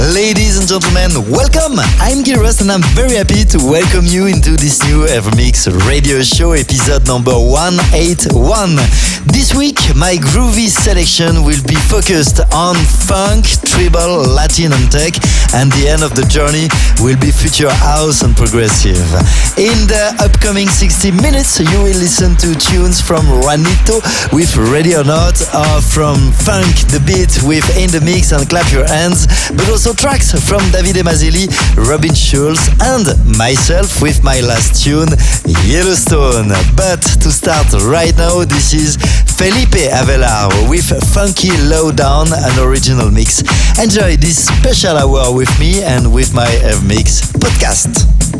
Ladies and gentlemen, welcome! I'm Everest and I'm very happy to welcome you into this new Evermix radio show episode number 181. This week, my groovy selection will be focused on funk, tribal, Latin and tech, and the end of the journey will be future house and progressive. In the upcoming 60 minutes, you will listen to tunes from Juanito with Ready or Not, or uh, from Funk the Beat with In the Mix and Clap Your Hands, but also tracks from Davide Maselli, Robin Schulz, and myself with my last tune, Yellowstone. But to start right now, this is Felipe Avelar with Funky Lowdown, an original mix. Enjoy this special hour with me and with my uh, Mix podcast.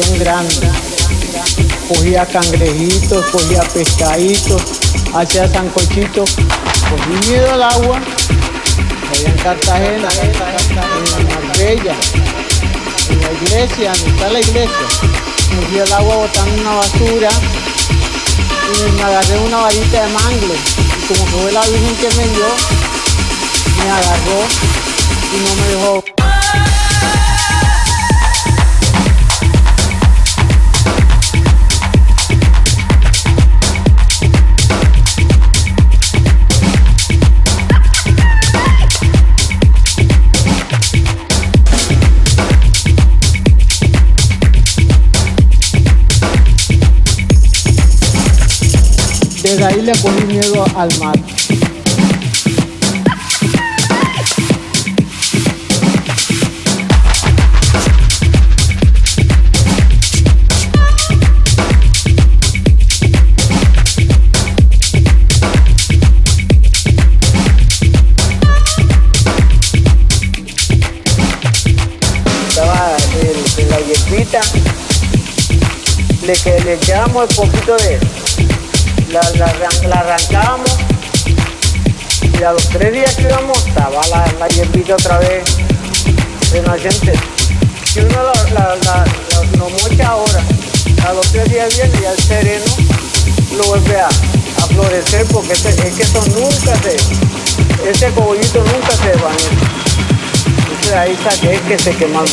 Grande. Cogía cangrejitos, cogía pescaditos, hacía sancochitos. Cogí miedo al agua, allá en Cartagena, en Marbella, en la iglesia, donde está la iglesia. Cogí el agua botando una basura y me agarré una varita de mangle. Y como fue la Virgen que me dio, me agarró y no me dejó Ahí le cogí miedo al mar. Estaba en, la hierbita, le, que le echamos un poquito de la, la, arrancábamos y a los tres días que íbamos estaba la, la hierbita otra vez gente Si uno la, la, lo mocha ahora, a los tres días viene y al sereno lo vuelve a, a florecer porque es que eso nunca se, ese cogollito nunca se va. Entonces ahí saqué que se quemó.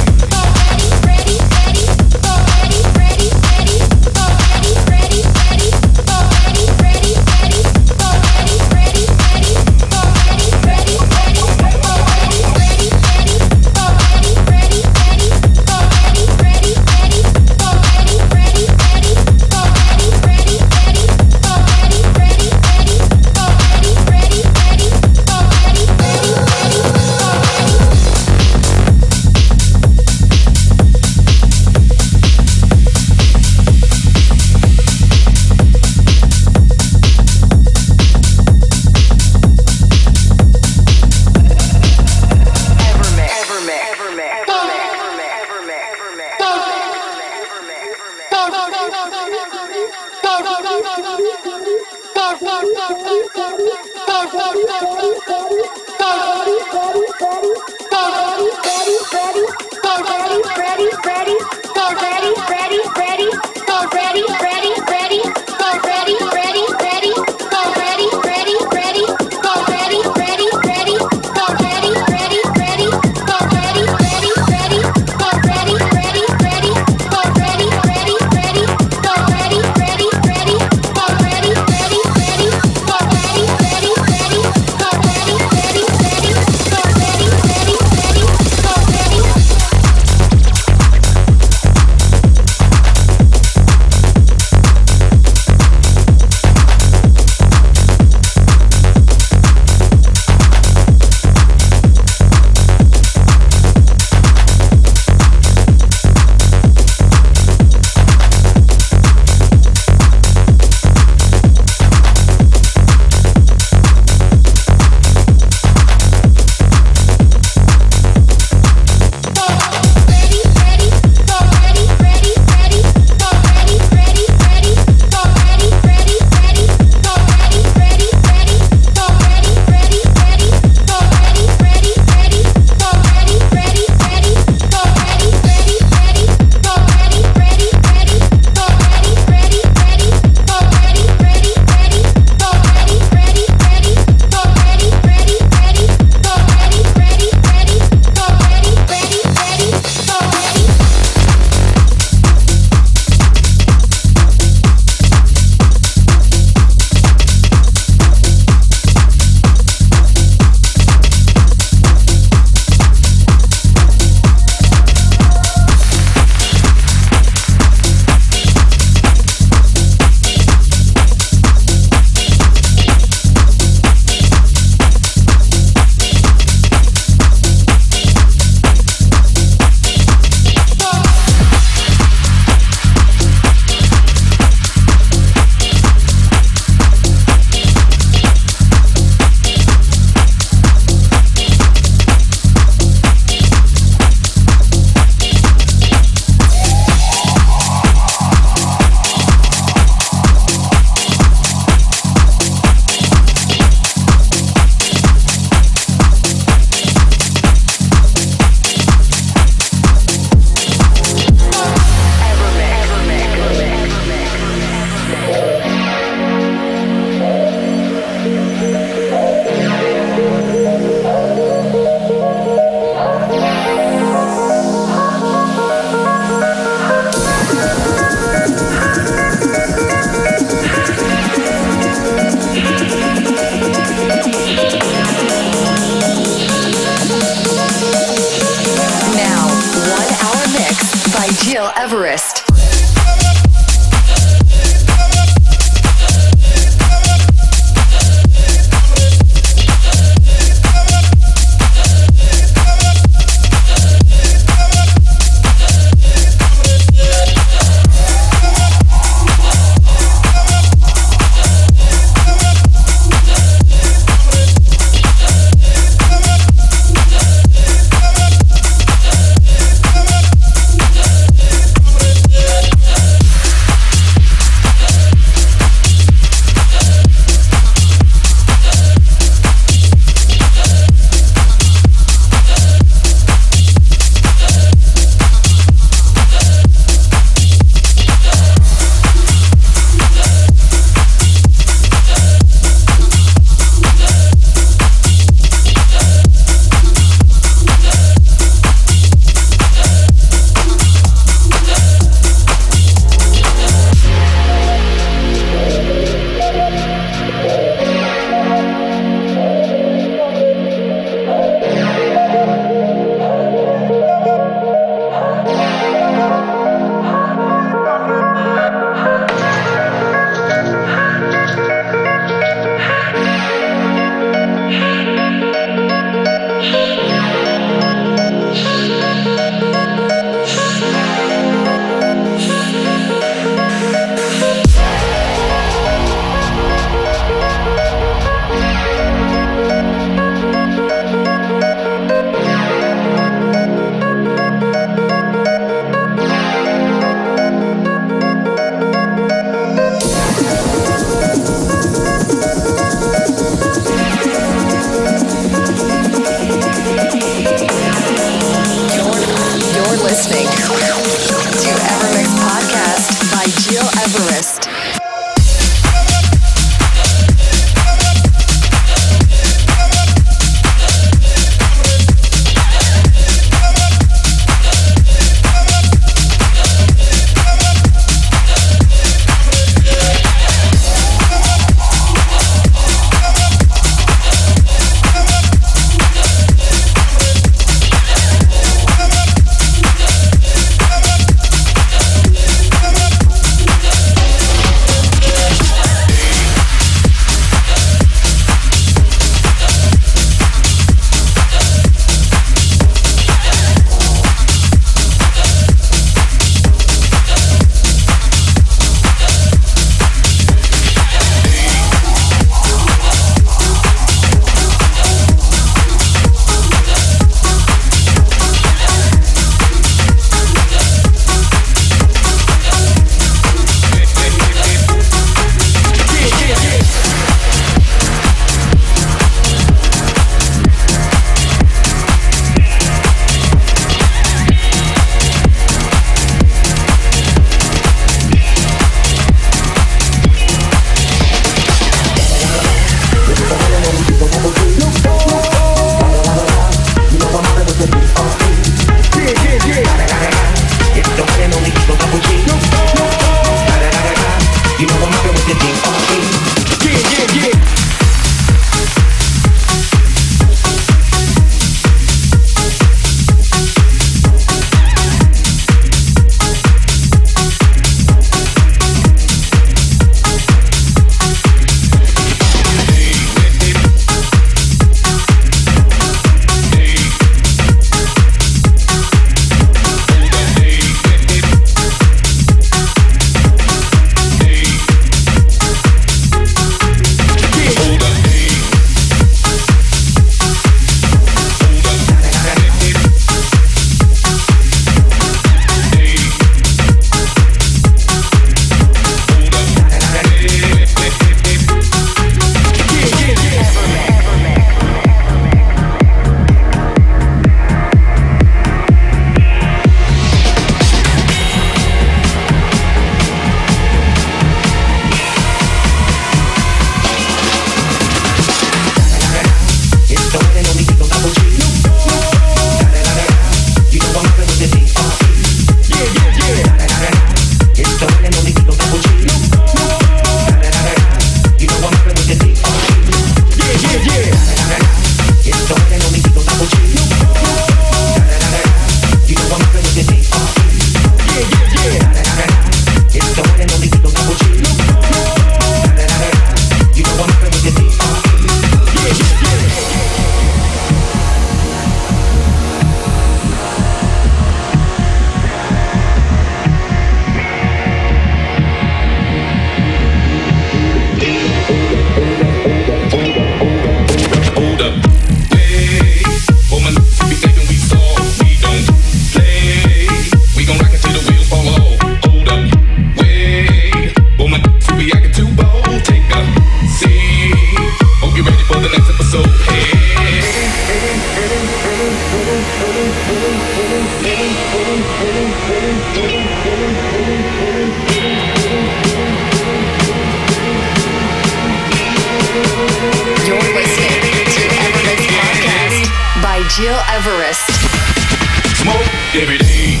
Every day.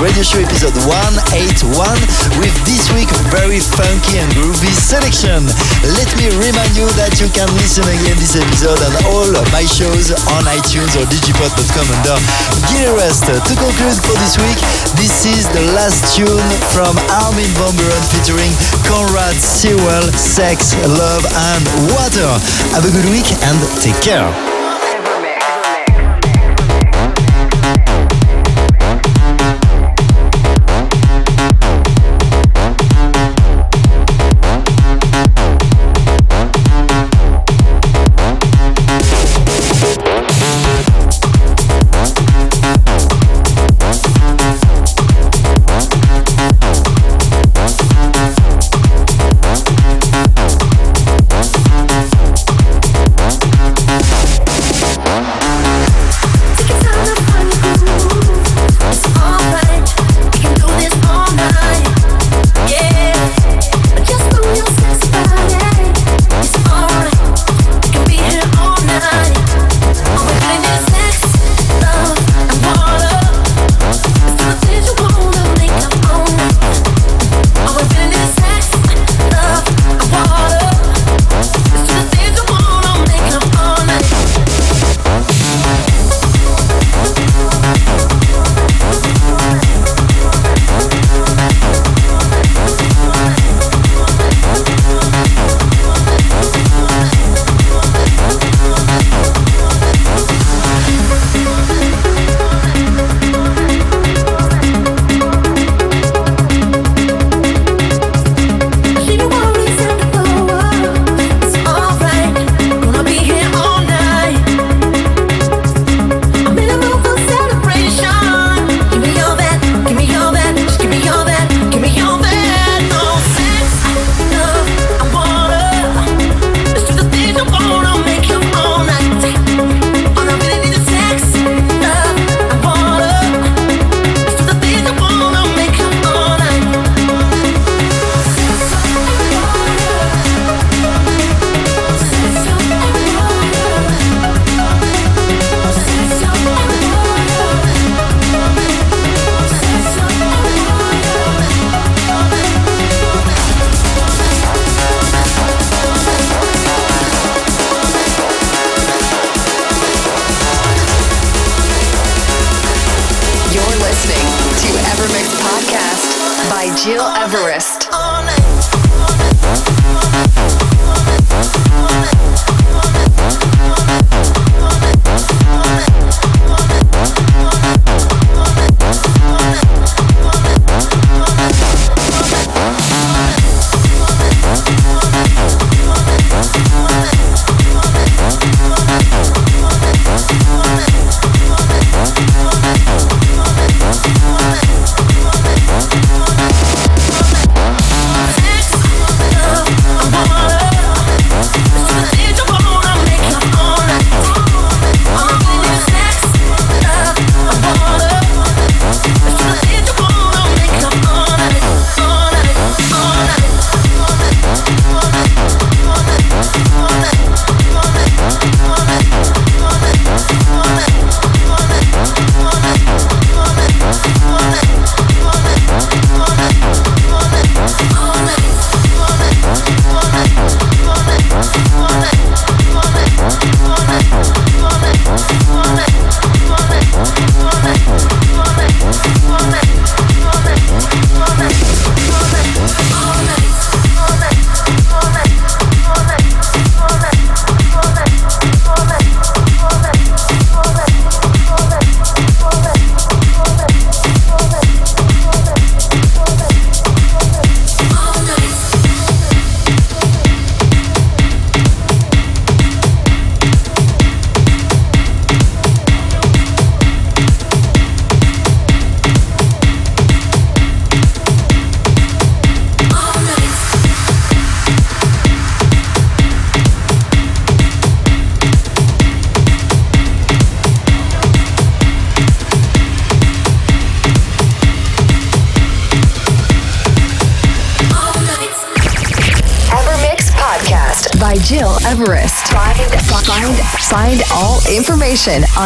Radio show episode 181 with this week very funky and groovy selection. Let me remind you that you can listen again this episode and all my shows on iTunes or digipod.com under Gil Everest. To conclude for this week, this is the last tune from Armin van Buuren featuring Conrad Sewell, Sex, Love and Water. Have a good week and take care.